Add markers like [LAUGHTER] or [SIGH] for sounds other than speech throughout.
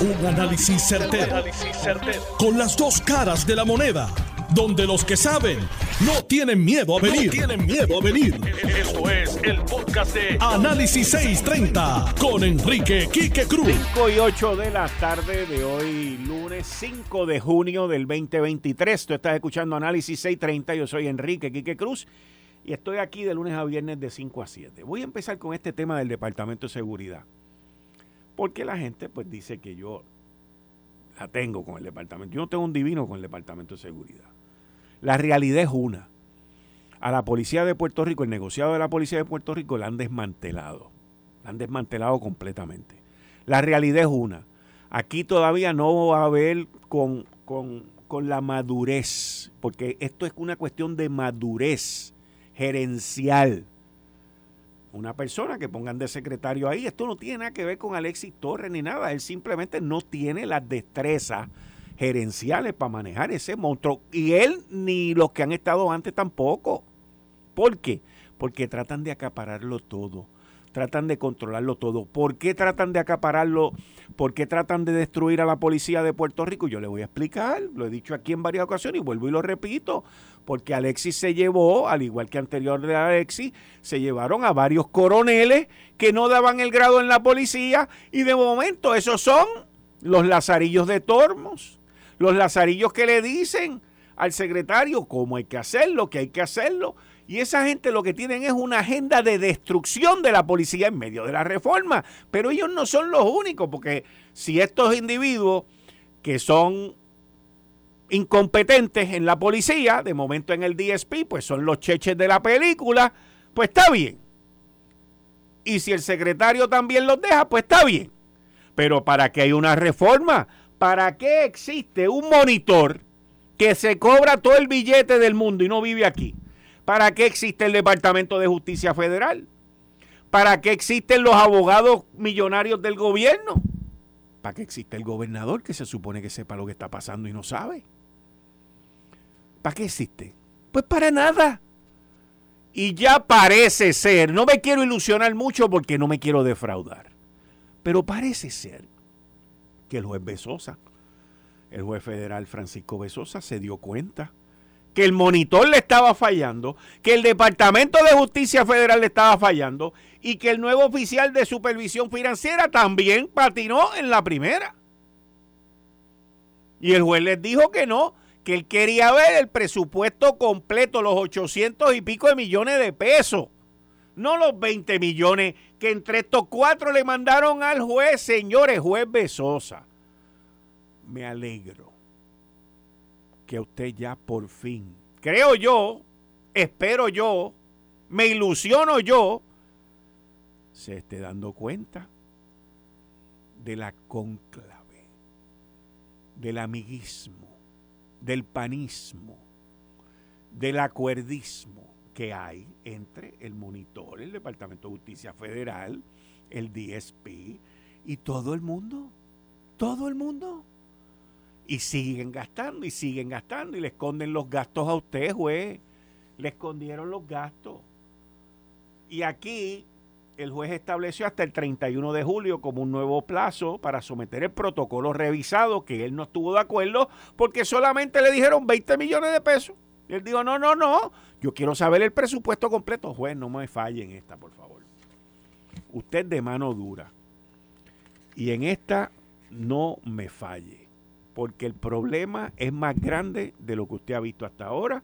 Un análisis certero, Con las dos caras de la moneda. Donde los que saben no tienen miedo a venir. tienen miedo a venir. Esto es el podcast de Análisis 630 con Enrique Quique Cruz. 5 y 8 de la tarde de hoy, lunes 5 de junio del 2023. Tú estás escuchando Análisis 630. Yo soy Enrique Quique Cruz y estoy aquí de lunes a viernes de 5 a 7. Voy a empezar con este tema del Departamento de Seguridad. Porque la gente pues dice que yo la tengo con el departamento. Yo no tengo un divino con el departamento de seguridad. La realidad es una. A la policía de Puerto Rico, el negociado de la policía de Puerto Rico la han desmantelado. La han desmantelado completamente. La realidad es una. Aquí todavía no va a haber con, con, con la madurez, porque esto es una cuestión de madurez gerencial una persona que pongan de secretario ahí. Esto no tiene nada que ver con Alexis Torres ni nada. Él simplemente no tiene las destrezas gerenciales para manejar ese monstruo. Y él ni los que han estado antes tampoco. ¿Por qué? Porque tratan de acapararlo todo tratan de controlarlo todo. ¿Por qué tratan de acapararlo? ¿Por qué tratan de destruir a la policía de Puerto Rico? Yo le voy a explicar, lo he dicho aquí en varias ocasiones y vuelvo y lo repito, porque Alexis se llevó, al igual que anterior de Alexis, se llevaron a varios coroneles que no daban el grado en la policía y de momento esos son los lazarillos de Tormos, los lazarillos que le dicen al secretario cómo hay que hacerlo, que hay que hacerlo. Y esa gente lo que tienen es una agenda de destrucción de la policía en medio de la reforma. Pero ellos no son los únicos, porque si estos individuos que son incompetentes en la policía, de momento en el DSP, pues son los cheches de la película, pues está bien. Y si el secretario también los deja, pues está bien. Pero ¿para qué hay una reforma? ¿Para qué existe un monitor que se cobra todo el billete del mundo y no vive aquí? ¿Para qué existe el Departamento de Justicia Federal? ¿Para qué existen los abogados millonarios del gobierno? ¿Para qué existe el gobernador que se supone que sepa lo que está pasando y no sabe? ¿Para qué existe? Pues para nada. Y ya parece ser, no me quiero ilusionar mucho porque no me quiero defraudar, pero parece ser que el juez Besosa, el juez federal Francisco Besosa, se dio cuenta que el monitor le estaba fallando, que el Departamento de Justicia Federal le estaba fallando y que el nuevo oficial de supervisión financiera también patinó en la primera. Y el juez les dijo que no, que él quería ver el presupuesto completo, los 800 y pico de millones de pesos, no los 20 millones que entre estos cuatro le mandaron al juez, señores, juez Besosa. Me alegro que usted ya por fin, creo yo, espero yo, me ilusiono yo, se esté dando cuenta de la conclave, del amiguismo, del panismo, del acuerdismo que hay entre el monitor, el Departamento de Justicia Federal, el DSP y todo el mundo. Todo el mundo. Y siguen gastando y siguen gastando y le esconden los gastos a usted, juez. Le escondieron los gastos. Y aquí el juez estableció hasta el 31 de julio como un nuevo plazo para someter el protocolo revisado, que él no estuvo de acuerdo porque solamente le dijeron 20 millones de pesos. Y él dijo, no, no, no, yo quiero saber el presupuesto completo. Juez, no me falle en esta, por favor. Usted de mano dura. Y en esta no me falle porque el problema es más grande de lo que usted ha visto hasta ahora.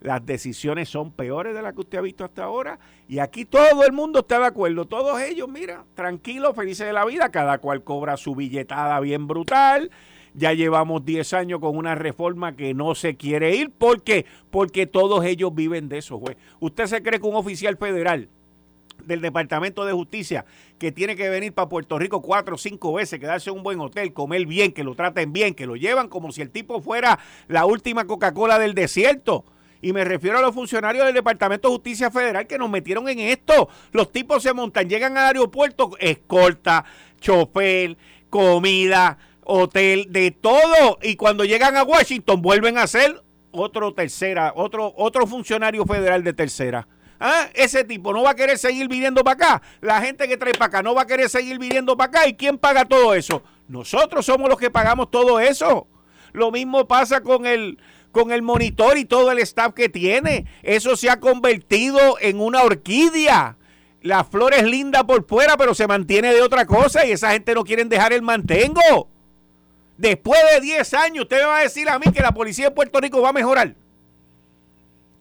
Las decisiones son peores de las que usted ha visto hasta ahora. Y aquí todo el mundo está de acuerdo. Todos ellos, mira, tranquilos, felices de la vida. Cada cual cobra su billetada bien brutal. Ya llevamos 10 años con una reforma que no se quiere ir. ¿Por qué? Porque todos ellos viven de eso, juez. ¿Usted se cree que un oficial federal del Departamento de Justicia que tiene que venir para Puerto Rico cuatro o cinco veces, quedarse en un buen hotel, comer bien, que lo traten bien, que lo llevan como si el tipo fuera la última Coca-Cola del desierto. Y me refiero a los funcionarios del Departamento de Justicia Federal que nos metieron en esto. Los tipos se montan, llegan al aeropuerto, escolta, chofer, comida, hotel, de todo. Y cuando llegan a Washington vuelven a ser otro tercera, otro, otro funcionario federal de tercera. ¿Ah? Ese tipo no va a querer seguir viniendo para acá. La gente que trae para acá no va a querer seguir viniendo para acá. ¿Y quién paga todo eso? Nosotros somos los que pagamos todo eso. Lo mismo pasa con el, con el monitor y todo el staff que tiene. Eso se ha convertido en una orquídea. La flor es linda por fuera, pero se mantiene de otra cosa y esa gente no quiere dejar el mantengo. Después de 10 años, usted me va a decir a mí que la policía de Puerto Rico va a mejorar.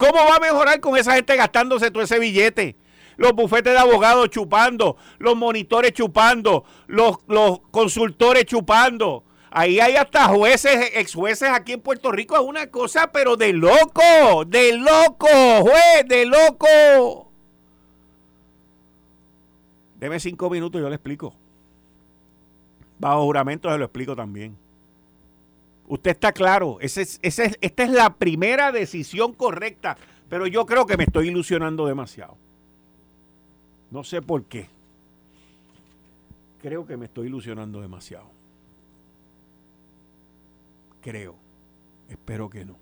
¿Cómo va a mejorar con esa gente gastándose todo ese billete? Los bufetes de abogados chupando, los monitores chupando, los, los consultores chupando. Ahí hay hasta jueces, ex jueces aquí en Puerto Rico. Es una cosa, pero de loco, de loco, juez, de loco. Deme cinco minutos y yo le explico. Bajo juramento se lo explico también. Usted está claro, esta es la primera decisión correcta, pero yo creo que me estoy ilusionando demasiado. No sé por qué. Creo que me estoy ilusionando demasiado. Creo. Espero que no.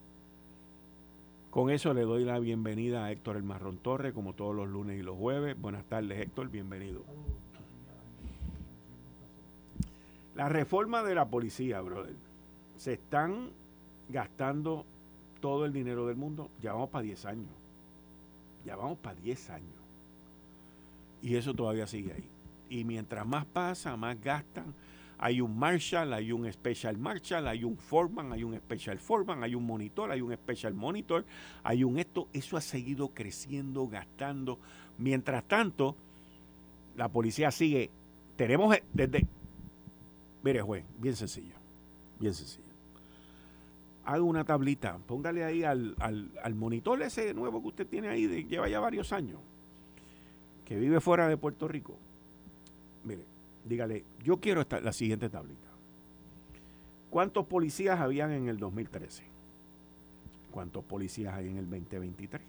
Con eso le doy la bienvenida a Héctor El Marrón Torre, como todos los lunes y los jueves. Buenas tardes, Héctor, bienvenido. La reforma de la policía, brother se están gastando todo el dinero del mundo. Ya vamos para 10 años. Ya vamos para 10 años. Y eso todavía sigue ahí. Y mientras más pasa, más gastan. Hay un Marshall, hay un Special Marshall, hay un Foreman, hay un Special Foreman, hay un monitor, hay un Special Monitor, hay un esto. Eso ha seguido creciendo, gastando. Mientras tanto, la policía sigue. Tenemos desde. Mire, juez, bien sencillo. Bien sencillo haga una tablita, póngale ahí al, monitor ese nuevo que usted tiene ahí, lleva ya varios años, que vive fuera de Puerto Rico. Mire, dígale, yo quiero esta, la siguiente tablita. ¿Cuántos policías habían en el 2013? ¿Cuántos policías hay en el 2023?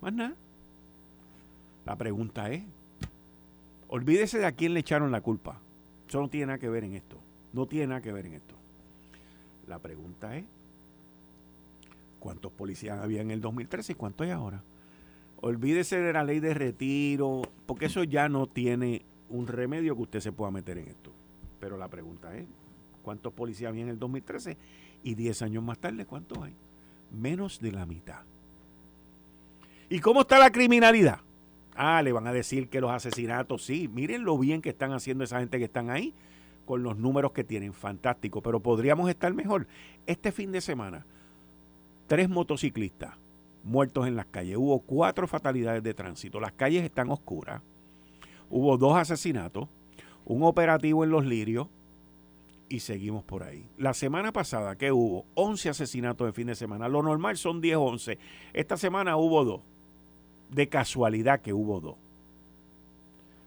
Más nada. La pregunta es, olvídese de a quién le echaron la culpa. Eso no tiene nada que ver en esto. No tiene nada que ver en esto. La pregunta es, ¿cuántos policías había en el 2013 y cuántos hay ahora? Olvídese de la ley de retiro, porque eso ya no tiene un remedio que usted se pueda meter en esto. Pero la pregunta es, ¿cuántos policías había en el 2013? Y 10 años más tarde, ¿cuántos hay? Menos de la mitad. ¿Y cómo está la criminalidad? Ah, le van a decir que los asesinatos, sí, miren lo bien que están haciendo esa gente que están ahí con los números que tienen, fantástico, pero podríamos estar mejor. Este fin de semana, tres motociclistas muertos en las calles, hubo cuatro fatalidades de tránsito, las calles están oscuras, hubo dos asesinatos, un operativo en Los Lirios y seguimos por ahí. La semana pasada que hubo 11 asesinatos de fin de semana, lo normal son 10 o 11, esta semana hubo dos, de casualidad que hubo dos,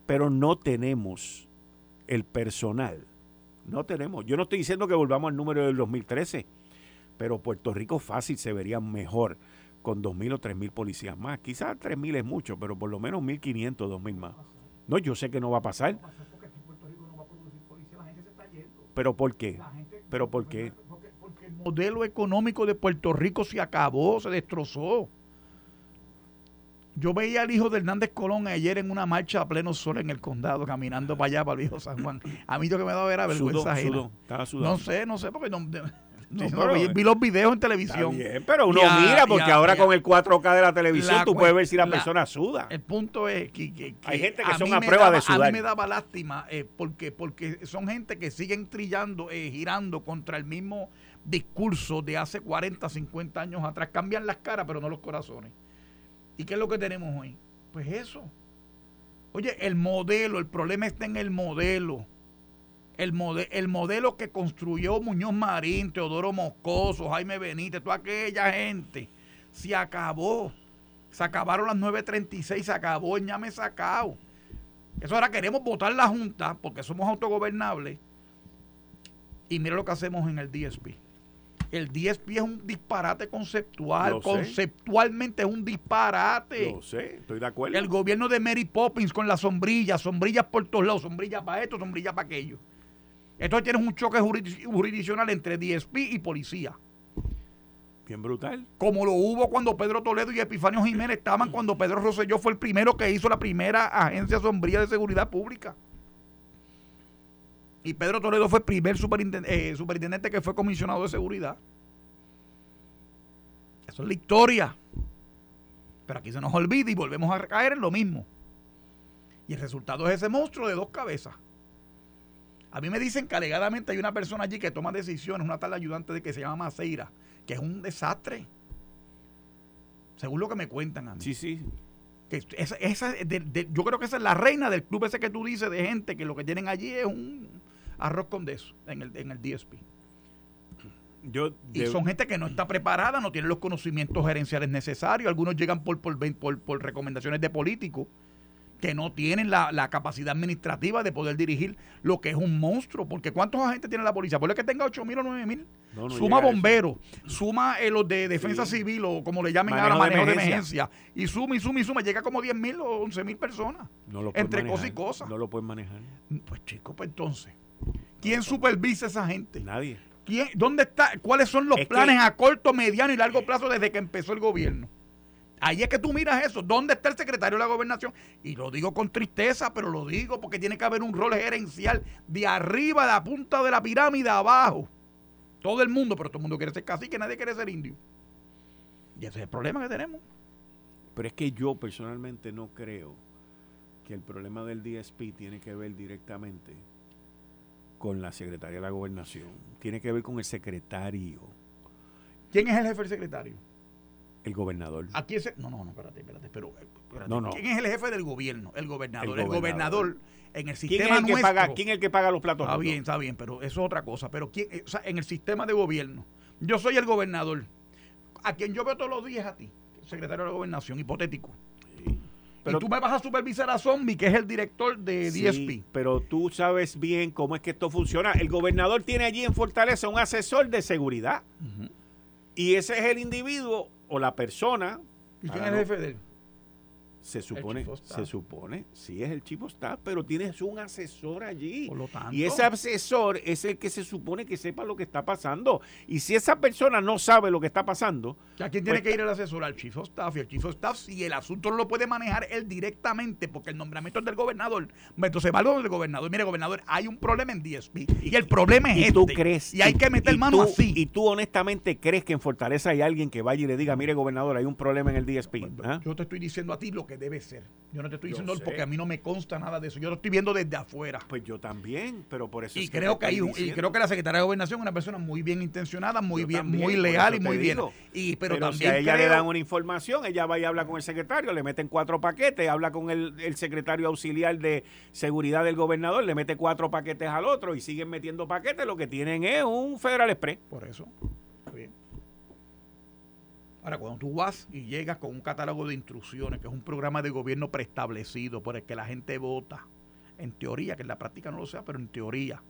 pero no tenemos el personal no tenemos. Yo no estoy diciendo que volvamos al número del 2013, pero Puerto Rico fácil se vería mejor con 2.000 o 3.000 policías más. Quizás 3.000 es mucho, pero por lo menos 1.500, 2.000 más. No, yo sé que no va a pasar. ¿Pero por qué? ¿Pero por qué? Porque el modelo económico de Puerto Rico se acabó, se destrozó. Yo veía al hijo de Hernández Colón ayer en una marcha a pleno sol en el condado, caminando para allá, para el viejo San Juan. A mí lo que me daba era vergüenza No sé, no sé, porque no, vi, los videos en televisión. pero uno mira, porque ahora con el 4K de la televisión tú puedes ver si la, persona suda. El punto es que, hay gente que son a prueba de sudar. A mí me daba lástima eh, porque, porque son gente que siguen trillando, eh, girando contra el mismo discurso de hace 40, 50 años atrás. Cambian las caras, pero no los corazones. ¿Y qué es lo que tenemos hoy? Pues eso. Oye, el modelo, el problema está en el modelo. El, el modelo que construyó Muñoz Marín, Teodoro Moscoso, Jaime Benítez, toda aquella gente, se acabó. Se acabaron las 9.36, se acabó el ñame sacado. Eso ahora queremos votar la Junta porque somos autogobernables. Y mira lo que hacemos en el DSP. El 10 pies es un disparate conceptual. Conceptualmente es un disparate. Lo sé, estoy de acuerdo. El gobierno de Mary Poppins con las sombrillas, sombrillas por todos lados, sombrillas para esto, sombrillas para aquello. Entonces tienes un choque jurisdiccional entre DSP y policía. Bien brutal. Como lo hubo cuando Pedro Toledo y Epifanio Jiménez estaban cuando Pedro Rosselló fue el primero que hizo la primera agencia sombría de seguridad pública. Y Pedro Toledo fue el primer superintendente, eh, superintendente que fue comisionado de seguridad. Eso es la historia. Pero aquí se nos olvida y volvemos a caer en lo mismo. Y el resultado es ese monstruo de dos cabezas. A mí me dicen que alegadamente hay una persona allí que toma decisiones, una tal ayudante de que se llama Maceira, que es un desastre. Según lo que me cuentan a mí. Sí, sí. Que esa, esa yo creo que esa es la reina del club ese que tú dices de gente que lo que tienen allí es un arroz con eso en el, en el DSP. Yo, y son gente que no está preparada, no tiene los conocimientos gerenciales necesarios. Algunos llegan por, por, por, por recomendaciones de políticos que no tienen la, capacidad administrativa de poder dirigir lo que es un monstruo. Porque ¿cuántos agentes tiene la policía? Ponle que tenga 8 mil o 9 mil. suma bomberos, suma eh, los de defensa civil o como le llamen ahora, manejo de emergencia. Y suma y suma y suma. Llega como 10 mil o 11 mil personas. entre cosas y cosas. No lo pueden manejar. Pues chicos, pues entonces, ¿quién supervisa a esa gente? Nadie. ¿Quién, ¿Dónde está? ¿Cuáles son los planes a corto, mediano y largo plazo desde que empezó el gobierno? Ahí es que tú miras eso. ¿Dónde está el secretario de la gobernación? Y lo digo con tristeza, pero lo digo porque tiene que haber un rol gerencial de arriba, de la punta de la pirámide, abajo. Todo el mundo, pero todo el mundo quiere ser cacique, nadie quiere ser indio. Y ese es el problema que tenemos. Pero es que yo personalmente no creo que el problema del DSP tiene que ver directamente con la secretaria de la gobernación. Tiene que ver con el secretario. ¿Quién es el jefe del secretario? El gobernador. Aquí es no, no, no, espérate, espérate, pero ¿quién es el jefe del gobierno? El gobernador. El gobernador, en el sistema ¿Quién es el que paga, ¿Quién es el que paga los platos? Está bien, está bien, pero eso es otra cosa. Pero quién, o sea, en el sistema de gobierno, yo soy el gobernador, a quien yo veo todos los días a ti, secretario de la gobernación, hipotético. Pero tú me vas a supervisar a Zombie, que es el director de DSP. pero tú sabes bien cómo es que esto funciona. El gobernador tiene allí en Fortaleza un asesor de seguridad. Y ese es el individuo o la persona. ¿Y quién es el jefe de él? Se supone, se supone, sí es el chivo staff, pero tienes un asesor allí. y ese asesor es el que se supone que sepa lo que está pasando. Y si esa persona no sabe lo que está pasando. ¿A quién tiene pues que ir el asesor? Al chief of staff. Y el chief of staff, si el asunto no lo puede manejar él directamente, porque el nombramiento es del gobernador, pues entonces va del gobernador. Mire, gobernador, hay un problema en DSP. Y, el problema es y este. Tú crees, y hay que meter mano así. Y tú honestamente crees que en Fortaleza hay alguien que vaya y le diga, mire, gobernador, hay un problema en el DSP. ¿Ah? Yo te estoy diciendo a ti lo que debe ser. Yo no te estoy diciendo porque a mí no me consta nada de eso. Yo lo estoy viendo desde afuera. Pues yo también, pero por eso y creo que, hay y creo que la secretaria de gobernación es una persona muy bien intencionada, muy bien, muy leal y muy bien. Y pero, también si a ella le dan una información, ella va y habla con el secretario, le meten cuatro paquetes, habla con el, el secretario auxiliar de seguridad del gobernador, le mete cuatro paquetes al otro y siguen metiendo paquetes, lo que tienen es un Federal Express. Por eso. Ahora, cuando tú vas y llegas con un catálogo de instrucciones, que es un programa de gobierno preestablecido por el que la gente vota, en teoría, que en la práctica no lo sea, pero en teoría,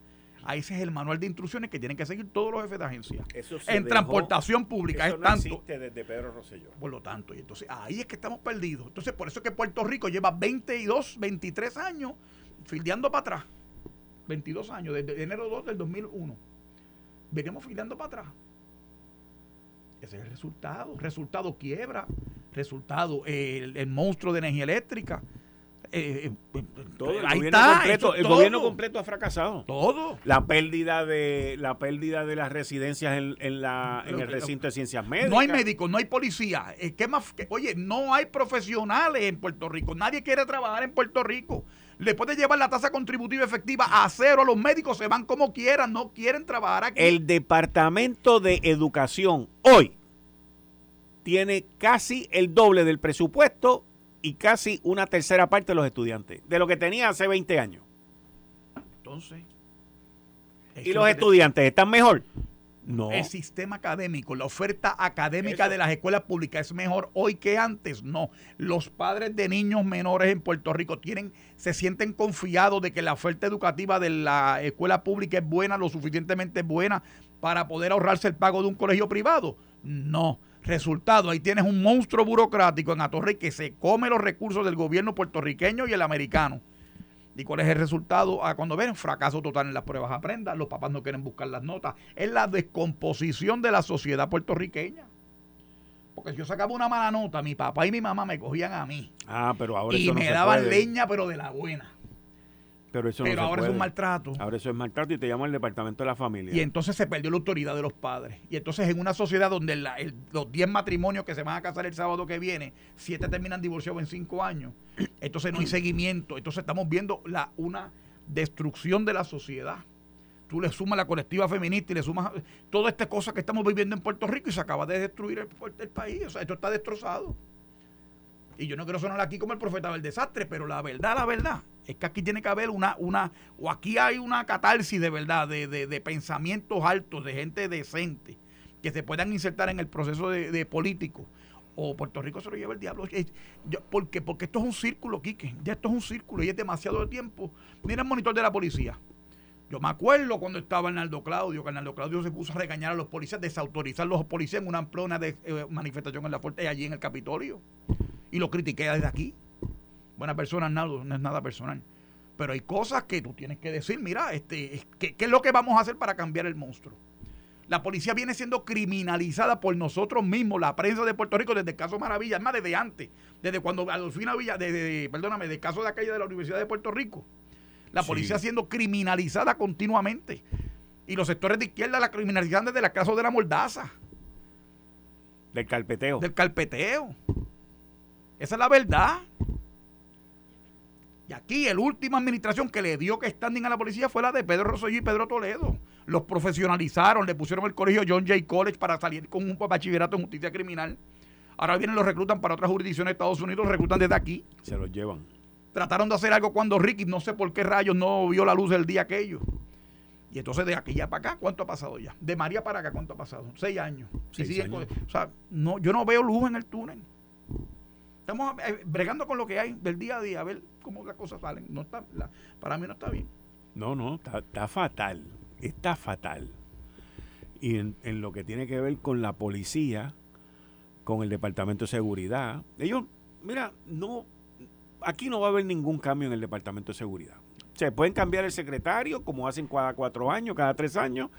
ahí ese es el manual de instrucciones que tienen que seguir todos los jefes de agencia. en transportación pública es tanto. desde Pedro Rosselló. Por lo tanto, y entonces ahí es que estamos perdidos. Entonces, por eso es que Puerto Rico lleva 22, 23 años fildeando para atrás. 22 años, desde enero 2 del 2001. Venimos fildeando para atrás. Ese es el resultado. Resultado quiebra. Resultado el, monstruo de energía eléctrica. Eh, eh, eh, todo, el ahí gobierno está, completo, el gobierno completo ha fracasado. Todo. La pérdida de la pérdida de las residencias en, la, en el recinto de ciencias médicas. No hay médicos, no hay policía. ¿Qué más? oye, no hay profesionales en Puerto Rico. Nadie quiere trabajar en Puerto Rico. Le puede llevar la tasa contributiva efectiva a cero. Los médicos se van como quieran, no quieren trabajar aquí. El Departamento de Educación hoy tiene casi el doble del presupuesto y casi una tercera parte de los estudiantes, de lo que tenía hace 20 años. Entonces. ¿Y los estudiantes están mejor? No. El sistema académico, la oferta académica de las escuelas públicas es mejor hoy que antes. No. Los padres de niños menores en Puerto Rico tienen, se sienten confiados de que la oferta educativa de la escuela pública es buena, lo suficientemente buena para poder ahorrarse el pago de un colegio privado. No. Resultado, ahí tienes un monstruo burocrático en Atorrey que se come los recursos del gobierno puertorriqueño y el americano. ¿Y cuál es el resultado? Ah, cuando ven fracaso total en las pruebas aprendan, los papás no quieren buscar las notas. Es la descomposición de la sociedad puertorriqueña. Porque si yo sacaba una mala nota, mi papá y mi mamá me cogían a mí. Ah, pero ahora Y eso no me se daban puede. leña, pero de la buena. Pero eso Pero ahora es un puede. maltrato. Ahora eso es maltrato y te llama el departamento de la familia. Y entonces se perdió la autoridad de los padres. Y entonces en una sociedad donde la- el- los 10 matrimonios que se van a casar el sábado que viene, 7 terminan divorciados en 5 años, entonces no hay seguimiento. Entonces estamos viendo la, una destrucción de la sociedad. Tú le sumas la colectiva feminista y le sumas toda esta cosa que estamos viviendo en Puerto Rico y se acaba de destruir el, el país. O sea, esto está destrozado. Y yo no quiero sonar aquí como el profeta del desastre, pero la verdad, la verdad, es que aquí tiene que haber una, una, o aquí hay una catarsis de verdad, de, de- de pensamientos altos, de gente decente, que se puedan insertar en el proceso de, de político. O Puerto Rico se lo lleva el diablo. ¿Por qué? Porque esto es un círculo, Quique. Ya esto es un círculo y es demasiado tiempo. Mira el monitor de la policía. Yo me acuerdo cuando estaba Arnaldo Claudio, que Arnaldo Claudio se puso a regañar a los policías, desautorizar a los policías en una amplona de eh, manifestación en la fuerte allí en el Capitolio. Y lo critiqué desde aquí. Buena persona, Arnaldo, no es nada personal. Pero hay cosas que tú tienes que decir, mira, este, es- ¿qué, qué es lo que vamos a hacer para cambiar el monstruo? La policía viene siendo criminalizada por nosotros mismos, la prensa de Puerto Rico, desde el caso Maravilla, es más, desde antes, desde cuando Adolfina Villa, desde, perdóname, del caso de aquella de la Universidad de Puerto Rico. La Sí. policía siendo criminalizada continuamente. Y los sectores de izquierda la criminalizan desde el caso de la mordaza, Del carpeteo. del carpeteo. Esa es la verdad. Y aquí, la última administración que le dio que standing a la policía fue la de Pedro Rosselló y Pedro Toledo. Los profesionalizaron, le pusieron el colegio John Jay College para salir con un bachillerato en justicia criminal. Ahora vienen, los reclutan para otras jurisdicciones de Estados Unidos, los reclutan desde aquí. Se los llevan. Trataron de hacer algo cuando Ricky, no sé por qué rayos, no vio la luz el día aquello. Y entonces de aquí ya para acá, ¿cuánto ha pasado ya? De María para acá, ¿cuánto ha pasado? Seis años. Y Seis sigue años. con- o sea, no, yo no veo luz en el túnel. Estamos eh, bregando con lo que hay del día a día, a ver cómo las cosas salen. No está, para mí no está bien. No, no, está, está fatal. Está fatal. Y en, en lo que tiene que ver con la policía, con el Departamento de Seguridad, ellos, mira, no, aquí no va a haber ningún cambio en el Departamento de Seguridad. Se pueden cambiar el secretario, como hacen cada cuatro años, cada tres años,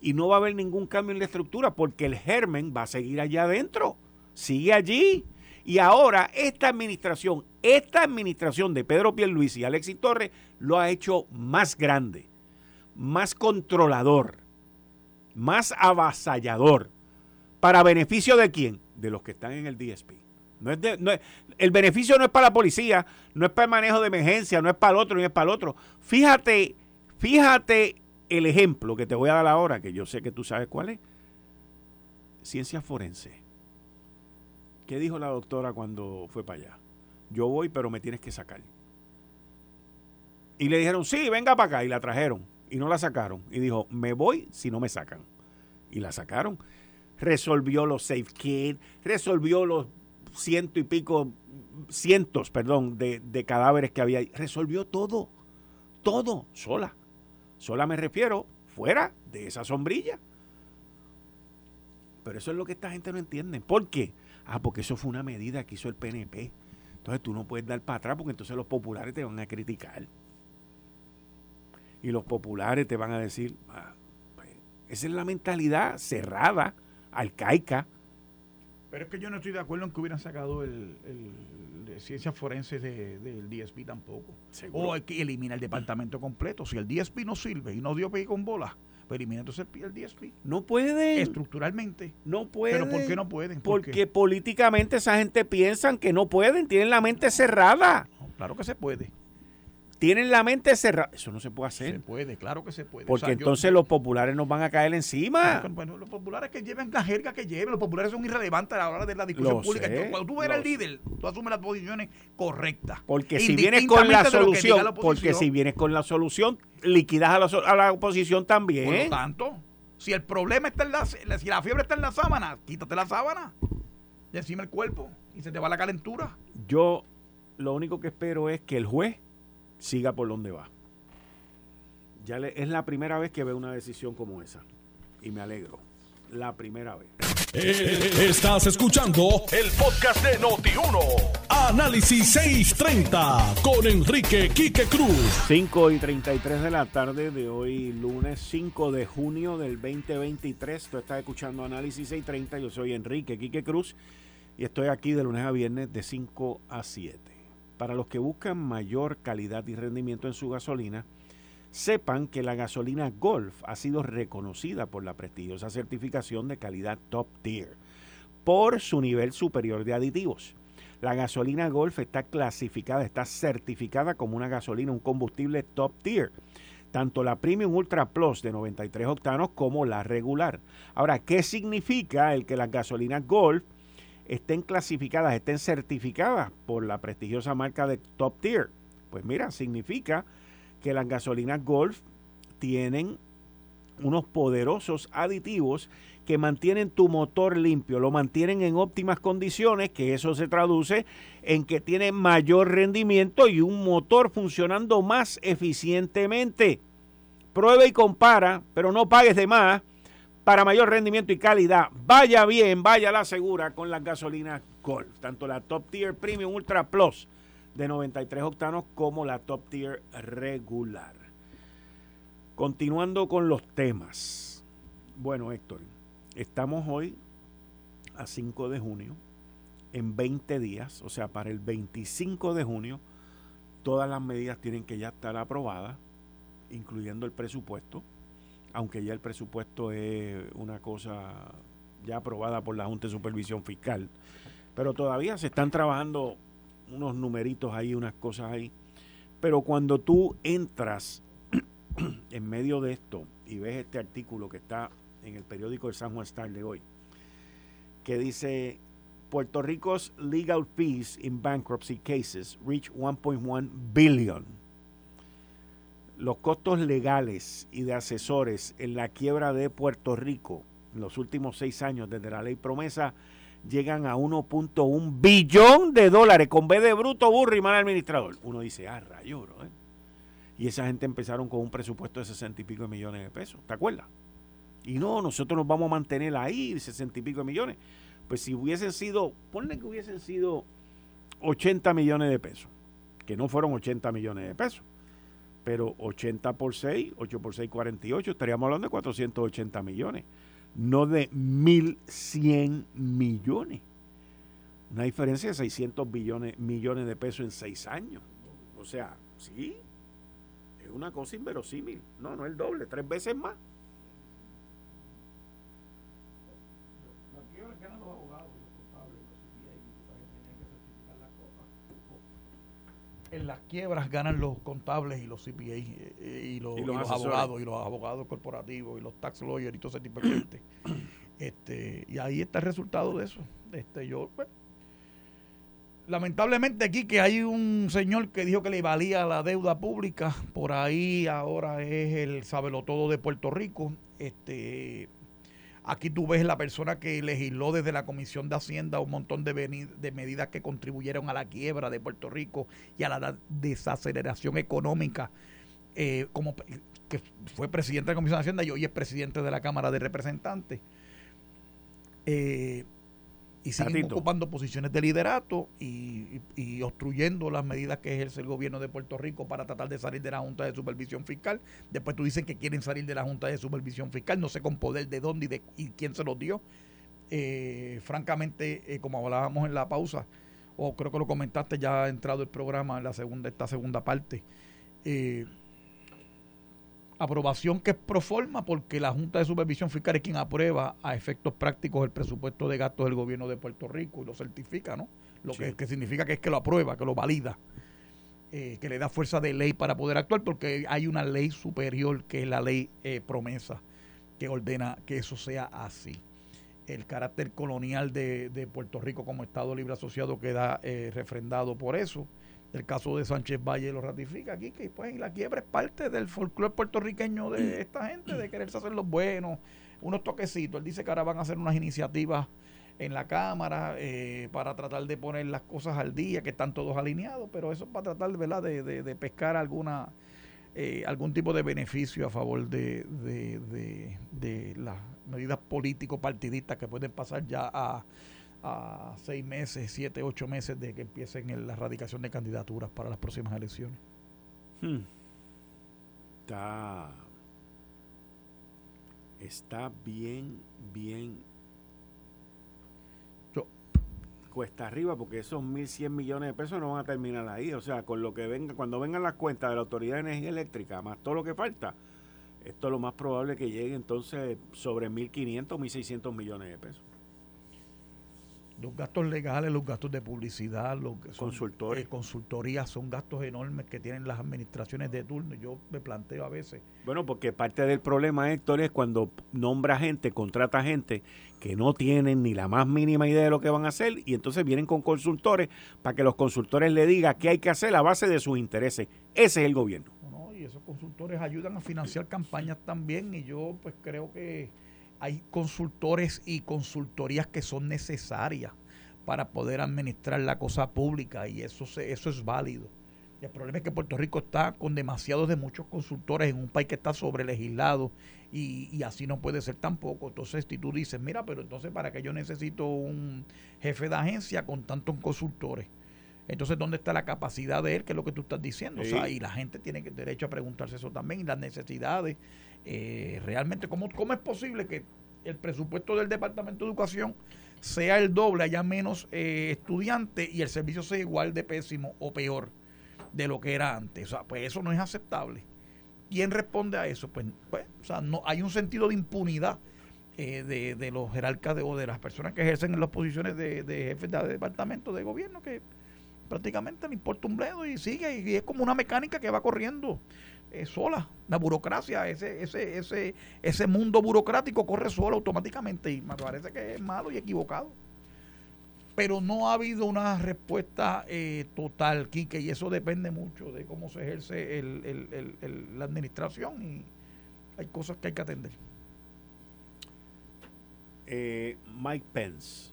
y no va a haber ningún cambio en la estructura, porque el germen va a seguir allá adentro. Sigue allí. Y ahora esta administración, esta administración de Pedro Pierluisi y Alexis Torres lo ha hecho más grande, más controlador, más avasallador. ¿Para beneficio de quién? De los que están en el DSP. No es de- no es- el beneficio no es para la policía, no es para el manejo de emergencia, no es para el otro, ni es para el otro. Fíjate, fíjate el ejemplo que te voy a dar ahora, que yo sé que tú sabes cuál es. Ciencia forense. ¿Qué dijo la doctora cuando fue para allá? Yo voy, pero me tienes que sacar. Y le dijeron, sí, venga para acá. Y la trajeron. Y no la sacaron. Y dijo, me voy si no me sacan. Y la sacaron. Resolvió los safe kit, resolvió los ciento y pico, cientos, perdón, de, de cadáveres que había. Resolvió todo. Todo. Sola. Sola me refiero, fuera de esa sombrilla. Pero eso es lo que esta gente no entiende. ¿Por qué? Ah, porque eso fue una medida que hizo el PNP. Entonces tú no puedes dar para atrás porque entonces los populares te van a criticar. Y los populares te van a decir, ah, pues, esa es la mentalidad cerrada, arcaica. Pero es que yo no estoy de acuerdo en que hubieran sacado el, el de ciencias forenses de- del DSP tampoco. Seguro. O hay que eliminar el departamento completo. Si el DSP no sirve y no dio pie con bola, pues elimina entonces el, DSP. No pueden. Estructuralmente. No pueden. Pero ¿por qué no pueden? ¿Por Porque qué? políticamente esa gente piensan que no pueden, tienen la mente cerrada. No, claro que se puede. Tienen la mente cerrada. Eso no se puede Se hacer. puede, claro que se puede. Porque O sea, yo- entonces los populares nos van a caer encima. Bueno, los populares que lleven la jerga que lleven, los populares son irrelevantes a la hora de la discusión Lo pública. sé, Entonces, cuando tú eres el líder, tú asumes las posiciones correctas. Porque si vienes con la solución, la porque si vienes con la solución, liquidas a la, a la oposición Por también. lo tanto, si el problema está en la, si la fiebre está en la sábana, quítate la sábana de encima el cuerpo y se te va la calentura. Yo lo único que espero es que el juez siga por donde va. Ya le- es la primera vez que veo una decisión como esa. Y me alegro. La primera vez. Eh, Estás escuchando el podcast de Noti1. Análisis 630 con Enrique Quique Cruz. 5 y 33 de la tarde de hoy, lunes 5 de junio del 2023. Tú estás escuchando Análisis 630. Yo soy Enrique Quique Cruz y estoy aquí de lunes a viernes de 5 a 7. Para los que buscan mayor calidad y rendimiento en su gasolina, sepan que la gasolina Golf ha sido reconocida por la prestigiosa certificación de calidad Top Tier por su nivel superior de aditivos. La gasolina Golf está clasificada, está certificada como una gasolina, un combustible top tier. Tanto la Premium Ultra Plus de 93 octanos como la regular. Ahora, ¿qué significa el que las gasolinas Golf estén clasificadas, estén certificadas por la prestigiosa marca de top tier? Pues mira, significa que las gasolinas Golf tienen unos poderosos aditivos que mantienen tu motor limpio, lo mantienen en óptimas condiciones, que eso se traduce en que tiene mayor rendimiento y un motor funcionando más eficientemente. Prueba y compara, pero no pagues de más para mayor rendimiento y calidad. Vaya bien, vaya la segura con las gasolinas Golf, tanto la Top Tier Premium Ultra Plus de 93 octanos como la Top Tier regular. Continuando con los temas. Bueno, Héctor, Estamos hoy a 5 de junio, en 20 días, o sea, para el 25 de junio, todas las medidas tienen que ya estar aprobadas, incluyendo el presupuesto, aunque ya el presupuesto es una cosa ya aprobada por la Junta de Supervisión Fiscal, pero todavía se están trabajando unos numeritos ahí, unas cosas ahí. Pero cuando tú entras [CLEARS THROAT] en medio de esto y ves este artículo que está en el periódico El San Juan Star de hoy, que dice Puerto Rico's legal fees in bankruptcy cases reach 1.1 billion. Los costos legales y de asesores en la quiebra de Puerto Rico en los últimos seis años desde la ley promesa llegan a 1.1 billón de dólares con B de bruto, burro y mal administrador. Uno dice, ah, rayo, ¿eh? Y esa gente empezaron con un presupuesto de 60 y pico de millones de pesos. ¿Te acuerdas? Y no, nosotros nos vamos a mantener ahí, sesenta y pico de millones. Pues si hubiesen sido, ponle que hubiesen sido 80 millones de pesos, que no fueron 80 millones de pesos, pero 80 por 6, 8 por 6, 48, estaríamos hablando de 480 millones, no de 1.100 millones. Una diferencia de 600 billones, millones de pesos en 6 años. O sea, sí, es una cosa inverosímil. No, no el doble, tres veces más. En las quiebras ganan los contables y los CPA eh, eh, y, los, abogados y los abogados corporativos y los tax lawyers y todo ese tipo de gente. [CLEARS THROAT] Este, y ahí está el resultado de eso. Este, yo, pues, lamentablemente aquí que hay un señor que dijo que le valía la deuda pública, por ahí ahora es el todo de Puerto Rico. Este, Aquí tú ves la persona que legisló desde la Comisión de Hacienda un montón de, medidas que contribuyeron a la quiebra de Puerto Rico y a la desaceleración económica, eh, como que fue presidente de la Comisión de Hacienda y hoy es presidente de la Cámara de Representantes. Eh, y siguen ocupando posiciones de liderato y, obstruyendo las medidas que ejerce el gobierno de Puerto Rico para tratar de salir de la Junta de Supervisión Fiscal. Después tú dicen que quieren salir de la Junta de Supervisión Fiscal, no sé con poder de dónde y, de, y quién se los dio. Eh, francamente, eh, como hablábamos en la pausa, o creo que lo comentaste ya ha entrado el programa en la segunda, esta segunda parte, eh, aprobación que es pro forma porque la Junta de Supervisión Fiscal es quien aprueba a efectos prácticos el presupuesto de gastos del gobierno de Puerto Rico y lo certifica, ¿no? Lo que, significa que es que lo aprueba, que lo valida, eh, que le da fuerza de ley para poder actuar porque hay una ley superior que es la ley eh, promesa que ordena que eso sea así. El carácter colonial de, de Puerto Rico como Estado Libre Asociado queda eh, refrendado por eso el caso de Sánchez Valle lo ratifica aquí, que pues la quiebra es parte del folclore puertorriqueño de mm. esta gente, de quererse hacer los buenos, unos toquecitos. Él dice que ahora van a hacer unas iniciativas en la Cámara eh, para tratar de poner las cosas al día, que están todos alineados, pero eso es para tratar ¿verdad? De, de, de pescar alguna eh, algún tipo de beneficio a favor de, de las medidas político-partidistas que pueden pasar ya a a seis meses, siete, ocho meses de que empiecen la erradicación de candidaturas para las próximas elecciones. Hmm. Está, está bien, bien cuesta arriba porque esos 1.100 millones de pesos no van a terminar ahí. O sea, con lo que venga, cuando vengan las cuentas de la Autoridad de Energía Eléctrica, más todo lo que falta, esto es lo más probable que llegue entonces sobre 1.500, 1.600 millones de pesos. Los gastos legales, los gastos de publicidad, los consultores. Eh, consultorías son gastos enormes que tienen las administraciones de turno. Yo me planteo a veces. Bueno, porque parte del problema, Héctor, es cuando nombra gente, contrata gente que no tienen ni la más mínima idea de lo que van a hacer y entonces vienen con consultores para que los consultores le digan qué hay que hacer a base de sus intereses. Ese es el gobierno. No, y esos consultores ayudan a financiar campañas también y yo pues creo que hay consultores y consultorías que son necesarias para poder administrar la cosa pública y eso, eso es válido. el problema es que Puerto Rico está con demasiados de muchos consultores en un país que está sobre legislado y, y, así no puede ser tampoco. Entonces, si tú dices, mira, pero entonces, ¿para qué yo necesito un jefe de agencia con tantos consultores? Entonces, ¿dónde está la capacidad de él? Que es lo que tú estás diciendo. O sea, y la gente tiene que derecho a preguntarse eso también, y las necesidades eh, realmente, ¿cómo, ¿cómo es posible que el presupuesto del Departamento de Educación sea el doble, haya menos eh, estudiantes y el servicio sea igual de pésimo o peor de lo que era antes? O sea, pues eso no es aceptable. ¿Quién responde a eso? Pues, pues o sea, no, hay un sentido de impunidad eh, de, de, los jerarcas de, o de las personas que ejercen en las posiciones de, de jefes de departamento de gobierno que prácticamente le importa un bledo y sigue y es como una mecánica que va corriendo sola. La burocracia, ese, ese, ese, ese mundo burocrático corre solo automáticamente y me parece que es malo y equivocado. Pero no ha habido una respuesta eh, total, Quique, y eso depende mucho de cómo se ejerce la administración y hay cosas que hay que atender. Eh, Mike Pence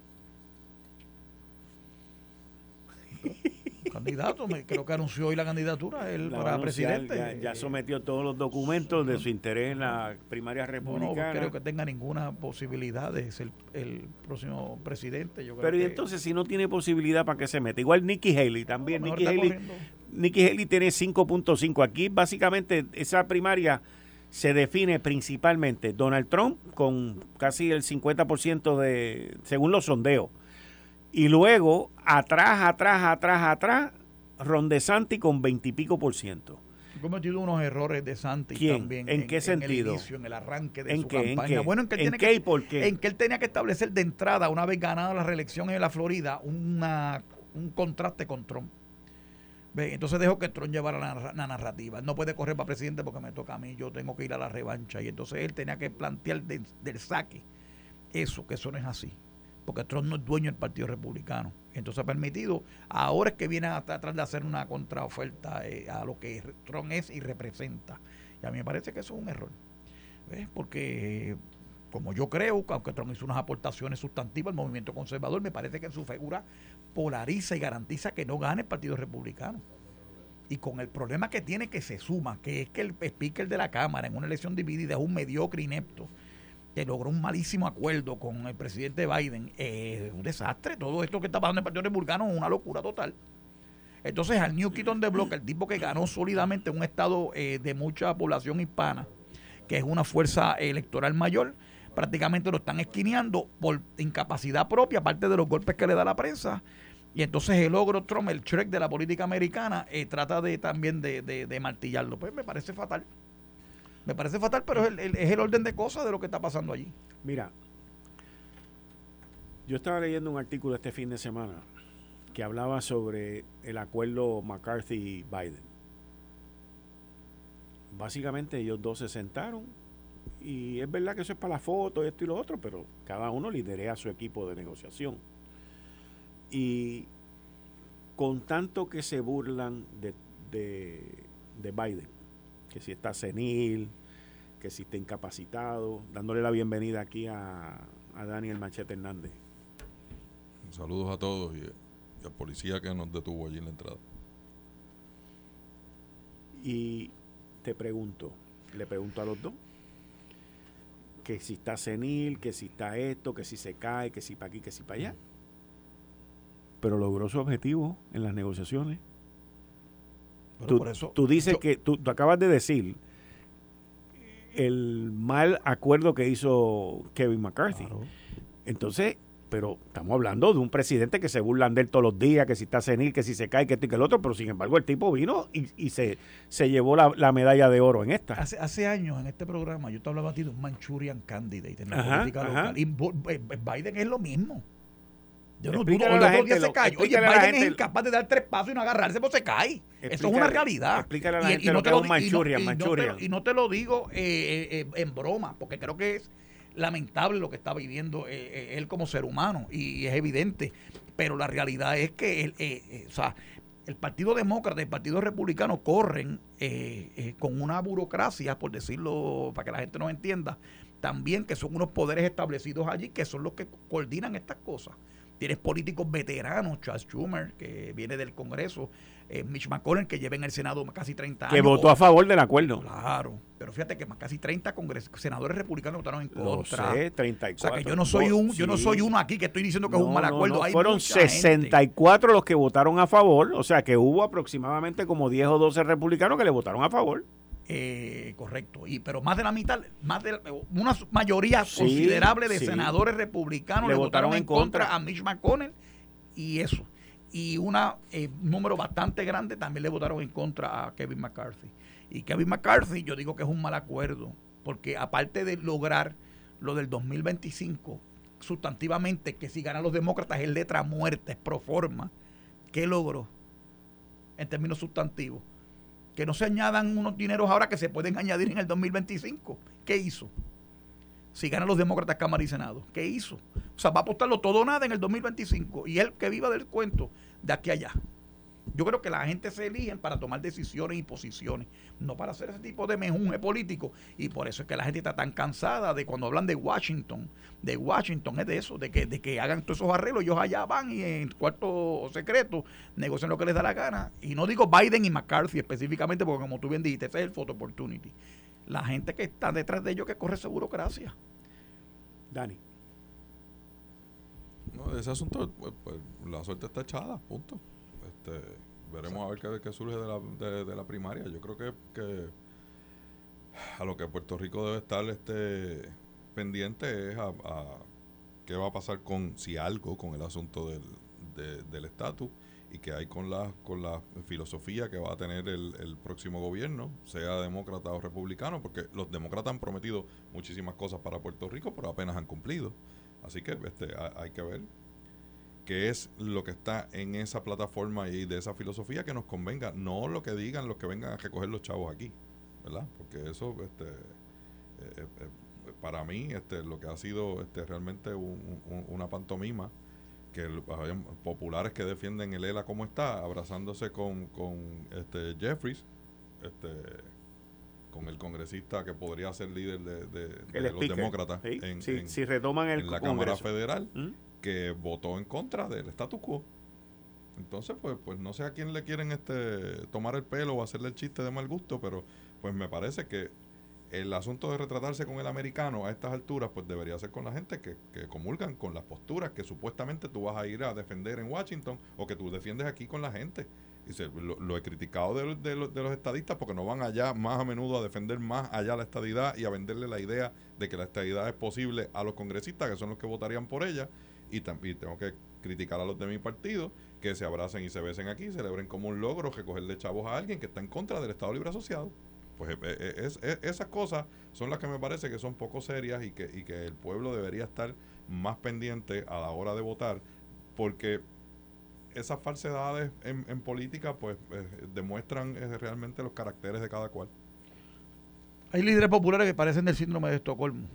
[LAUGHS] candidato, me, creo que anunció hoy la candidatura él para presidente. Ya, sometió todos los documentos de su interés en la primaria republicana. No, creo que tenga ninguna posibilidad de ser el próximo presidente. Pero y entonces si no tiene posibilidad, ¿para qué se mete? Igual Nikki Haley también. Nikki Haley, Nikki Haley tiene 5.5. Aquí básicamente esa primaria se define principalmente Donald Trump con casi el 50% de, según los sondeos y luego, atrás, atrás, atrás, atrás, Ron Santi con veintipico por ciento. Ha cometido unos errores de Santi también. ¿En, qué sentido? En el inicio, en el arranque de ¿En su qué, campaña. bueno, en que ¿En qué y por qué? En que él tenía que establecer de entrada, una vez ganada la reelección en la Florida, una, un contraste con Trump. Entonces dejó que Trump llevara la, narrativa. no puede correr para presidente porque me toca a mí, yo tengo que ir a la revancha. Y entonces él tenía que plantear del saque eso, que eso no es así porque Trump no es dueño del Partido Republicano. Entonces ha permitido, ahora es que viene a tratar de hacer una contraoferta eh, a lo que Trump es y representa. Y a mí me parece que eso es un error. ¿ves? Porque como yo creo, aunque Trump hizo unas aportaciones sustantivas al movimiento conservador, me parece que en su figura polariza y garantiza que no gane el Partido Republicano. Y con el problema que tiene que se suma, que es que el speaker de la Cámara en una elección dividida es un mediocre inepto que logró un malísimo acuerdo con el presidente Biden, es un desastre. Todo esto que está pasando en el Partido Republicano es una locura total. Entonces, al New Kid on the Block, el tipo que ganó sólidamente un estado eh, de mucha población hispana, que es una fuerza electoral mayor, prácticamente lo están esquineando por incapacidad propia, aparte de los golpes que le da la prensa. Y entonces el ogro Trump, el Shrek de la política americana, eh, trata de también de, de martillarlo. Pues me parece fatal. Me parece fatal, pero es el, orden de cosas de lo que está pasando allí. Mira, yo estaba leyendo un artículo este fin de semana que hablaba sobre el acuerdo McCarthy-Biden. Básicamente ellos dos se sentaron y es verdad que eso es para la foto, esto y lo otro, pero cada uno lidera su equipo de negociación. Y con tanto que se burlan de, de Biden, que si está senil, que si está incapacitado, dándole la bienvenida aquí a, a Daniel Machete Hernández. Saludos a todos y, y al policía que nos detuvo allí en la entrada. Y te pregunto, le pregunto a los dos, que si está senil, que si está esto, que si se cae, que si para aquí, que si para allá. pero logró su objetivo en las negociaciones. Tú, por eso, tú dices yo- que, tú, tú acabas de decir el mal acuerdo que hizo Kevin McCarthy. Claro. Entonces, pero estamos hablando de un presidente que se burlan de él todos los días, que si está senil, que si se cae, que esto y que el otro, pero sin embargo el tipo vino y, y se, se llevó la, la medalla de oro en esta. Hace, hace años en este programa yo te hablaba a ti de un Manchurian candidate en la Ajá, política ajá. local. Y eh, Biden es lo mismo. Yo no dudo, el a la gente se lo- cayó. Oye, Biden es gente- incapaz de dar tres pasos y no agarrarse, pues se cae. Eso es una realidad. explícale a la Y- gente y lo no que te es un di- y no- Manchurian, y no te lo-. Y no te lo digo eh, eh, eh, en broma, porque creo que es lamentable lo que está viviendo eh, él como ser humano y es evidente. Pero la realidad es que eh, o sea, el Partido Demócrata y el Partido Republicano corren con una burocracia, por decirlo, para que la gente nos entienda, también que son unos poderes establecidos allí que son los que coordinan estas cosas. Tienes políticos veteranos, Charles Schumer, que viene del Congreso, eh, Mitch McConnell, que lleva en el Senado casi 30 que años. votó a favor del acuerdo. Claro, pero fíjate que más casi 30 congres- senadores republicanos votaron en Lo contra. sé, O 34. sea que yo no soy un, yo no soy uno aquí que estoy diciendo que es un No, mal no, acuerdo. no, Hay Fueron mucha gente. 64 los que votaron a favor, o sea que hubo aproximadamente como 10 o 12 republicanos que le votaron a favor. Eh, correcto. Y pero más de la mitad, más de una mayoría Sí, considerable de sí. senadores republicanos Le le, votaron, votaron en contra. contra. a Mitch McConnell y eso. Y un número bastante grande también le votaron en contra a Kevin McCarthy. Y Kevin McCarthy, yo digo que es un mal acuerdo, porque aparte de lograr lo del 2025, sustantivamente, que si ganan los demócratas es letra muerta, es pro forma, ¿qué logró en términos sustantivos? Que no se añadan unos dineros ahora que se pueden añadir en el 2025. ¿Qué hizo? Si ganan los demócratas Cámara y Senado, ¿qué hizo? O sea, va a apostarlo todo o nada en el 2025 y él que viva del cuento de aquí a allá. Yo creo que la gente se eligen para tomar decisiones y posiciones, no para hacer ese tipo de mejunje político. Y por eso es que la gente está tan cansada de cuando hablan de Washington. De Washington es de eso, de que, de que hagan todos esos arreglos. Ellos allá van y en cuarto secreto negocian lo que les da la gana. Y no digo Biden y McCarthy específicamente, porque como tú bien dijiste, ese es el photo opportunity. La gente que está detrás de ellos que corre esa burocracia. Dani. No, ese asunto, pues, pues, la suerte está echada, punto. Este, veremos a ver qué, surge de la, de, la primaria. Yo creo que, que a lo que Puerto Rico debe estar este pendiente es a, qué va a pasar con, si algo, con el asunto del de- del estatus y que hay con la, con la filosofía que va a tener el, el próximo gobierno, sea demócrata o republicano, porque los demócratas han prometido muchísimas cosas para Puerto Rico, pero apenas han cumplido. Así que este, ha- hay que ver qué es lo que está en esa plataforma y de esa filosofía que nos convenga, no lo que digan los que vengan a recoger los chavos aquí, ¿verdad? Porque eso, este, eh, eh, eh, para mí, este, lo que ha sido este, realmente un- un- una pantomima, que hay populares que defienden el ELA como está, abrazándose con, con este Jeffries, este, con el congresista que podría ser líder de, de- de El los demócratas Sí, en, si, en- si retoman el en la Congreso. Cámara Federal ¿Mm? Que votó en contra del status quo. Entonces, pues, pues no sé a quién le quieren este tomar el pelo o hacerle el chiste de mal gusto, pero pues me parece que el asunto de retratarse con el americano a estas alturas, pues debería ser con la gente que, que comulgan con las posturas que supuestamente tú vas a ir a defender en Washington o que tú defiendes aquí con la gente. Y se- lo, he criticado de, de de los estadistas porque no van allá más a menudo a defender más allá la estadidad y a venderle la idea de que la estadidad es posible a los congresistas, que son los que votarían por ella. Y también tengo que criticar a los de mi partido que se abracen y se besen aquí, celebren como un logro recogerle chavos a alguien que está en contra del Estado Libre Asociado. Pues eh, eh, es- es- esas cosas son las que me parece que son poco serias y que, y que el pueblo debería estar más pendiente a la hora de votar, porque esas falsedades en, en política pues eh, demuestran realmente los caracteres de cada cual. Hay líderes populares que parecen del síndrome de Estocolmo.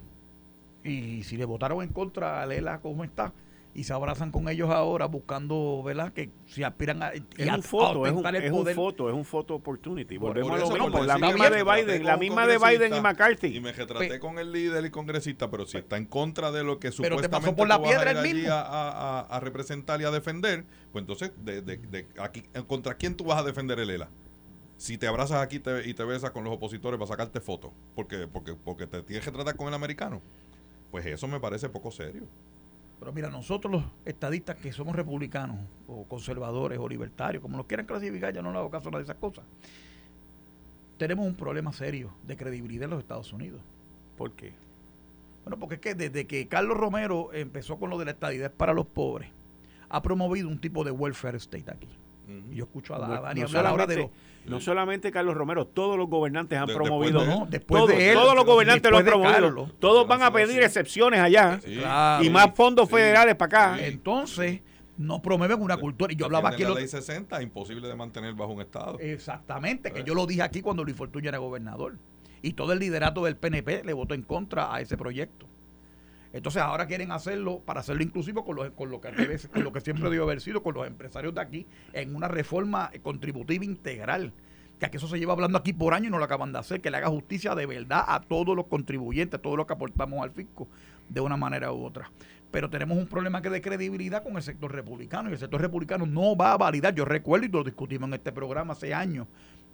Y si le votaron en contra a Lela como está, y se abrazan con ellos ahora buscando, ¿verdad? Que si aspiran a, Es un foto, es un, es un foto, es un foto opportunity. Por- Volvemos por a lo mismo, la misma de Biden, la misma de Biden y McCarthy. Y me retraté Pe- con el líder y congresista, pero si está en contra de lo que Pero te supuestamente pasó por la tú vas a piedra ir allí. A, a- a representar y a defender, pues entonces, de, de- de aquí, ¿contra quién tú vas a defender el ELA? Si te abrazas aquí te- y te besas con los opositores para sacarte fotos, porque, porque, porque te tienes que tratar con el americano, pues eso me parece poco serio. Pero mira, nosotros los estadistas que somos republicanos o conservadores o libertarios, como nos quieran clasificar, yo no le hago caso a de esas cosas, tenemos un problema serio de credibilidad en los Estados Unidos. ¿Por qué? Bueno, porque es que desde que Carlos Romero empezó con lo de la estadidad para los pobres, ha promovido un tipo de welfare state aquí. Yo escucho a, Dani hablar ahora de los no solamente Carlos Romero, todos los gobernantes han promovido. Después de, todos, los gobernantes lo han promovido. todos van a pedir excepciones allá. y más fondos federales para acá. Entonces, no promueven una cultura. Y yo hablaba aquí. La ley 60 imposible de mantener bajo un Estado. Exactamente, que yo lo dije aquí cuando Luis Fortuño era gobernador. Y todo el liderato del PNP le votó en contra a ese proyecto. Entonces ahora quieren hacerlo para hacerlo inclusivo con lo, con lo, que, con lo que siempre debió haber sido con los empresarios de aquí en una reforma contributiva integral. Que aquí eso se lleva hablando aquí por años y no lo acaban de hacer, que le haga justicia de verdad a todos los contribuyentes, a todos los que aportamos al fisco de una manera u otra. Pero tenemos un problema que de credibilidad con el sector republicano y el sector republicano no va a validar. Yo recuerdo y lo discutimos en este programa hace años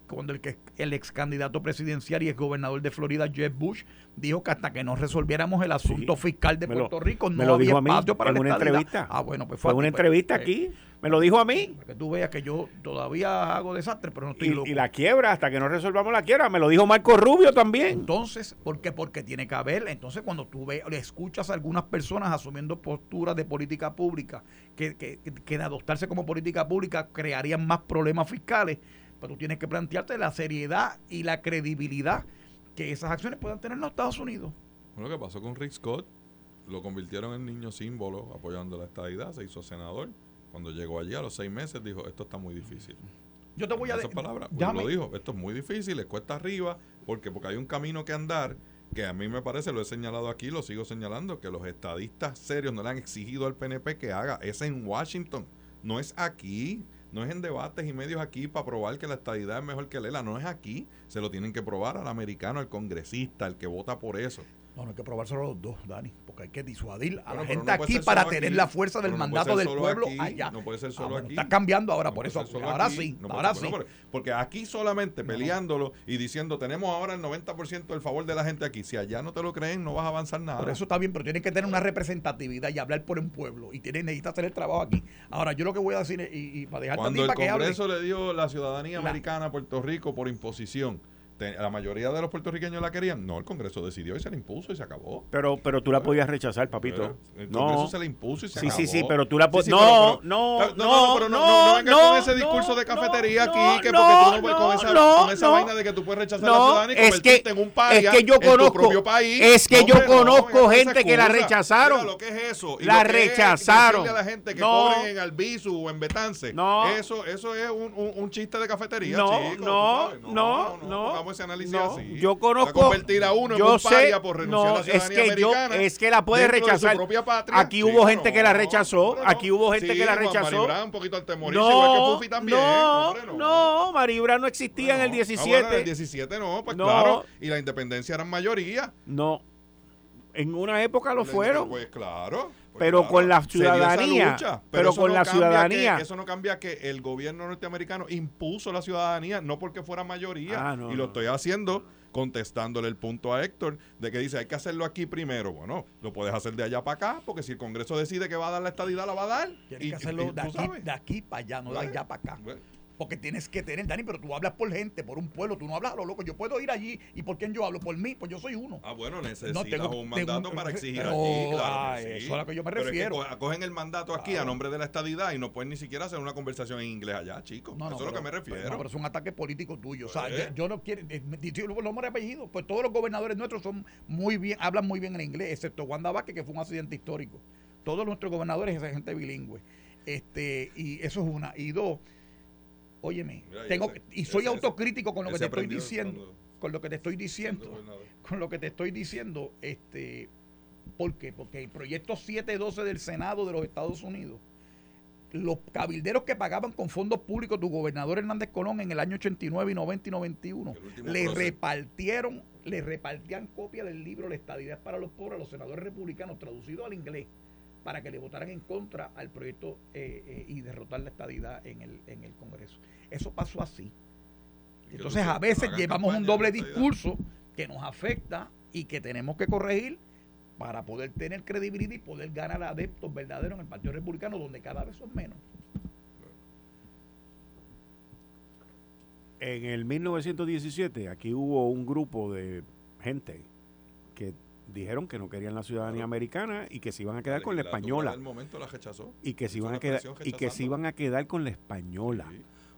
cuando el, que, el ex candidato presidencial y ex gobernador de Florida, Jeff Bush, dijo que hasta que no resolviéramos el asunto fiscal de Puerto Rico no había espacio para en una entrevista. Ah, bueno, pues fue, una entrevista pues, aquí. Me lo dijo a mí. Para que tú veas que yo todavía hago desastre, pero no estoy y, loco. Y la quiebra, hasta que no resolvamos la quiebra. Me lo dijo Marco Rubio también. Entonces, ¿por qué? Porque tiene que haber. Entonces, cuando tú le escuchas a algunas personas asumiendo posturas de política pública, que, que, que de adoptarse como política pública crearían más problemas fiscales pero tú tienes que plantearte la seriedad y la credibilidad que esas acciones puedan tener en los Estados Unidos. Bueno, lo que pasó con Rick Scott, lo convirtieron en niño símbolo apoyando la estadidad, se hizo senador. Cuando llegó allí a los seis meses dijo, esto está muy difícil. Yo te voy a decir... palabras, pues lo dijo, esto es muy difícil, es cuesta arriba, porque porque hay un camino que andar que a mí me parece, lo he señalado aquí, lo sigo señalando, que los estadistas serios no le han exigido al PNP que haga. Es en Washington, no es aquí. No es en debates y medios aquí para probar que la estadidad es mejor que Lela. No es aquí. Se lo tienen que probar al americano, al congresista, al que vota por eso. No, no hay que probárselo los dos, Dani, porque hay que disuadir a la gente aquí para tener la fuerza del mandato del pueblo allá. No puede ser solo ah, aquí. Está cambiando ahora, por eso. Ahora sí, ahora sí. porque aquí solamente peleándolo y diciendo tenemos ahora el 90% del favor de la gente aquí. Si allá no te lo creen, no vas a avanzar nada. Por eso está bien, pero tiene que tener una representatividad y hablar por un pueblo. Y tiene, necesita hacer el trabajo aquí. Ahora, yo lo que voy a decir, y, para dejar Cuando el Congreso le dio la ciudadanía americana a Puerto Rico por imposición la mayoría de los puertorriqueños la querían. No, el Congreso decidió y se la impuso y se acabó. Pero pero tú la podías rechazar, papito. el Congreso se la impuso y se sí, acabó. Sí, sí, pero tú la podías... no, no, no, no, pero no, no, vengas con ese discurso de cafetería aquí, que porque tú no puedes con esa, con esa vaina de que tú puedes rechazar la ciudadanía y convertirte en un paria es que yo conozco, en tu propio país. Es que yo conozco gente que la rechazaron. lo que es eso. La rechazaron. a la gente que cobren en Albizu o en Betance. Eso eso es un chiste de cafetería, No, no, no, no. Ese análisis así. Yo conozco. convertir a uno yo en sé, por renunciar no, a la es que americana. Yo, es que la puede rechazar. Aquí hubo gente que la rechazó. Aquí hubo gente que la rechazó. Un poquito al no, que también. No, no, Maribra no existía en el 17. Ah, en el 17 no, pues claro. Y la independencia eran mayoría. No. En una época lo fueron. Pues claro. Pues pero con la ciudadanía. pero, con la ciudadanía. eso no cambia que el gobierno norteamericano impuso la ciudadanía, no porque fuera mayoría. Ah, y lo estoy haciendo contestándole el punto a Héctor de que dice hay que hacerlo aquí primero. Bueno, lo puedes hacer de allá para acá, porque si el Congreso decide que va a dar la estadidad, la va a dar. Tienes que hacerlo de, aquí, de, aquí, para allá, no de allá para acá. Porque tienes que tener, Dani, pero tú hablas por gente, por un pueblo, tú no hablas a lo loco. Yo puedo ir allí y ¿por quién yo hablo? Por mí, pues yo soy uno. Ah, bueno, necesitas un mandato para exigir allí, claro. Ah, eso es a lo que yo me refiero. Es que cogen el mandato aquí a nombre de la estadidad y no pueden ni siquiera hacer una conversación en inglés allá, chicos. eso es lo que me refiero. No, pero es un ataque político tuyo. O sea, pues. yo, no quiero, eh, los nombres apellidos, pues todos los gobernadores nuestros son muy bien, hablan muy bien en inglés, excepto Wanda Vázquez, que fue un accidente histórico. Todos nuestros gobernadores es gente bilingüe. Este, y eso es una. Y dos, Óyeme, tengo y soy autocrítico con lo que te estoy diciendo, con lo que te estoy diciendo, con lo que te estoy diciendo, este, ¿por qué? Porque el proyecto 712 del Senado de los Estados Unidos, los cabilderos que pagaban con fondos públicos tu gobernador Hernández Colón en el año 89 y 90 y 91, le repartieron, le repartían copia del libro La estadidad para los pobres a los senadores republicanos traducido al inglés para que le votaran en contra al proyecto eh, eh, y derrotar la estadidad en el, en el Congreso. Eso pasó así. Entonces a veces llevamos un doble discurso que nos afecta y que tenemos que corregir para poder tener credibilidad y poder ganar adeptos verdaderos en el Partido Republicano, donde cada vez son menos. En el 1917 aquí hubo un grupo de gente que dijeron que no querían la ciudadanía americana y que se iban a quedar con la española. momento la rechazó. Y que se iban a quedar y que se iban a quedar con la española.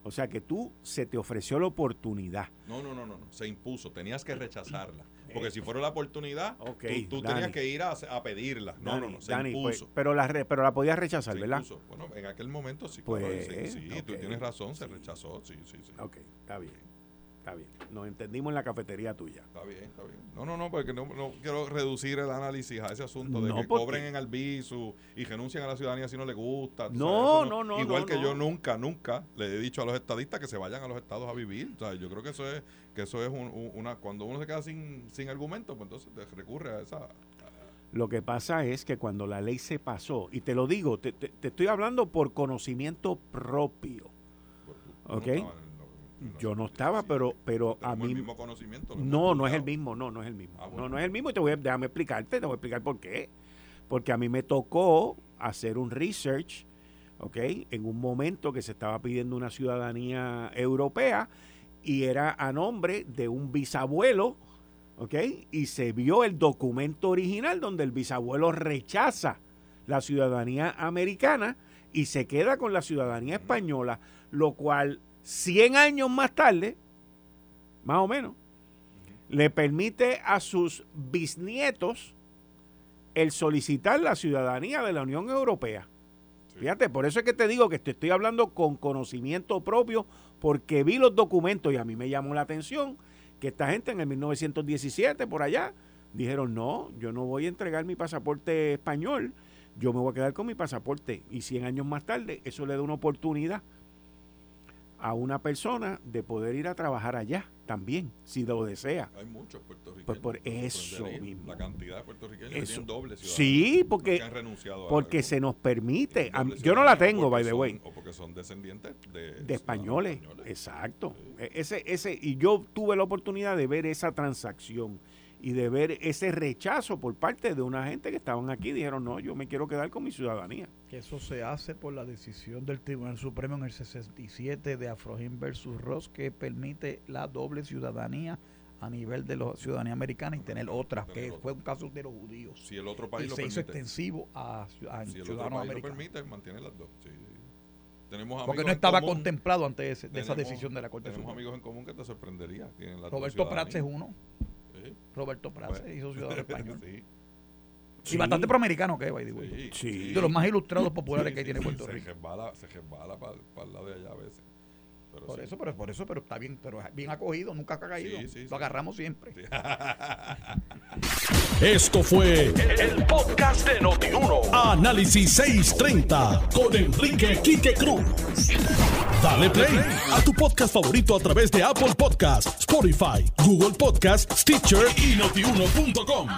O sea que tú se te ofreció la oportunidad. No, no, no, no, no. se impuso, tenías que rechazarla. [CLEARS THROAT] Porque si fuera la oportunidad, tú, tenías que ir a, pedirla. No, no, no, se pues, impuso. pero, la pero la podías rechazar, se ¿verdad? Impuso. Bueno, en aquel momento sí. Pues, sí, tú tienes razón, se rechazó, sí, sí, sí. Ok, está bien. Está bien. Nos entendimos en la cafetería tuya. Está bien, está bien. No, no, no, porque no, no quiero reducir el análisis a ese asunto de que cobren en albizu y renuncien a la ciudadanía si no les gusta. No, no, no, Igual que yo nunca, nunca le he dicho a los estadistas que se vayan a los estados a vivir. O sea, yo creo que eso es que eso es una cuando uno se queda sin, sin argumento, pues entonces recurre a esa lo que pasa es que cuando la ley se pasó, y te lo digo, te, te, estoy hablando por conocimiento propio. ¿Ok? Yo no estaba, pero, pero a mí. el mismo conocimiento? No, no es el mismo, no, no es el mismo. Ah, no, no es el mismo y te voy a, déjame explicarte, te voy a explicar por qué. Porque a mí me tocó hacer un research, ¿ok? En un momento que se estaba pidiendo una ciudadanía europea y era a nombre de un bisabuelo, ¿ok? Y se vio el documento original donde el bisabuelo rechaza la ciudadanía americana y se queda con la ciudadanía española, lo cual 100 años más tarde, más o menos, le permite a sus bisnietos el solicitar la ciudadanía de la Unión Europea. Fíjate, por eso es que te digo que te estoy hablando con conocimiento propio, porque vi los documentos y a mí me llamó la atención que esta gente en el 1917, por allá, dijeron, no, yo no voy a entregar mi pasaporte español, yo me voy a quedar con mi pasaporte. Y 100 años más tarde, eso le da una oportunidad a una persona de poder ir a trabajar allá también, si lo desea. Hay muchos puertorriqueños. Pues por eso mismo. La cantidad de puertorriqueños que tienen doble Sí, porque, porque se nos permite. yo no la tengo, by the way. O porque son descendientes de, de españoles. Exacto. E, ese, ese, y yo tuve la oportunidad de ver esa transacción y de ver ese rechazo por parte de una gente que estaban aquí. Dijeron, no, yo me quiero quedar con mi ciudadanía. Que eso se hace por la decisión del Tribunal Supremo en el 67 de Afrojín versus Ross, que permite la doble ciudadanía a nivel de la ciudadanía americana y tener otra, que fue un caso de los judíos. Si el otro país y lo se hizo extensivo a, a si el otro país lo permite, mantiene las dos. Tenemos Porque no estaba contemplado antes de, esa decisión de la Corte Tenemos amigos en común que te sorprendería. Roberto Prats es uno. Roberto Prats hizo ciudadano [LAUGHS] español. Y bastante proamericano que es, sí, De los más ilustrados populares que tiene Puerto Rico. Se resbala, se resbala para, el lado de allá a veces. por eso, pero por eso, pero está bien, pero bien acogido, nunca ha caído. Lo agarramos siempre. [LAUGHS] Esto fue el, podcast de Notiuno. Análisis 630 con Enrique Quique Cruz. Dale play a tu podcast favorito a través de Apple Podcasts, Spotify, Google Podcasts, Stitcher y notiuno.com.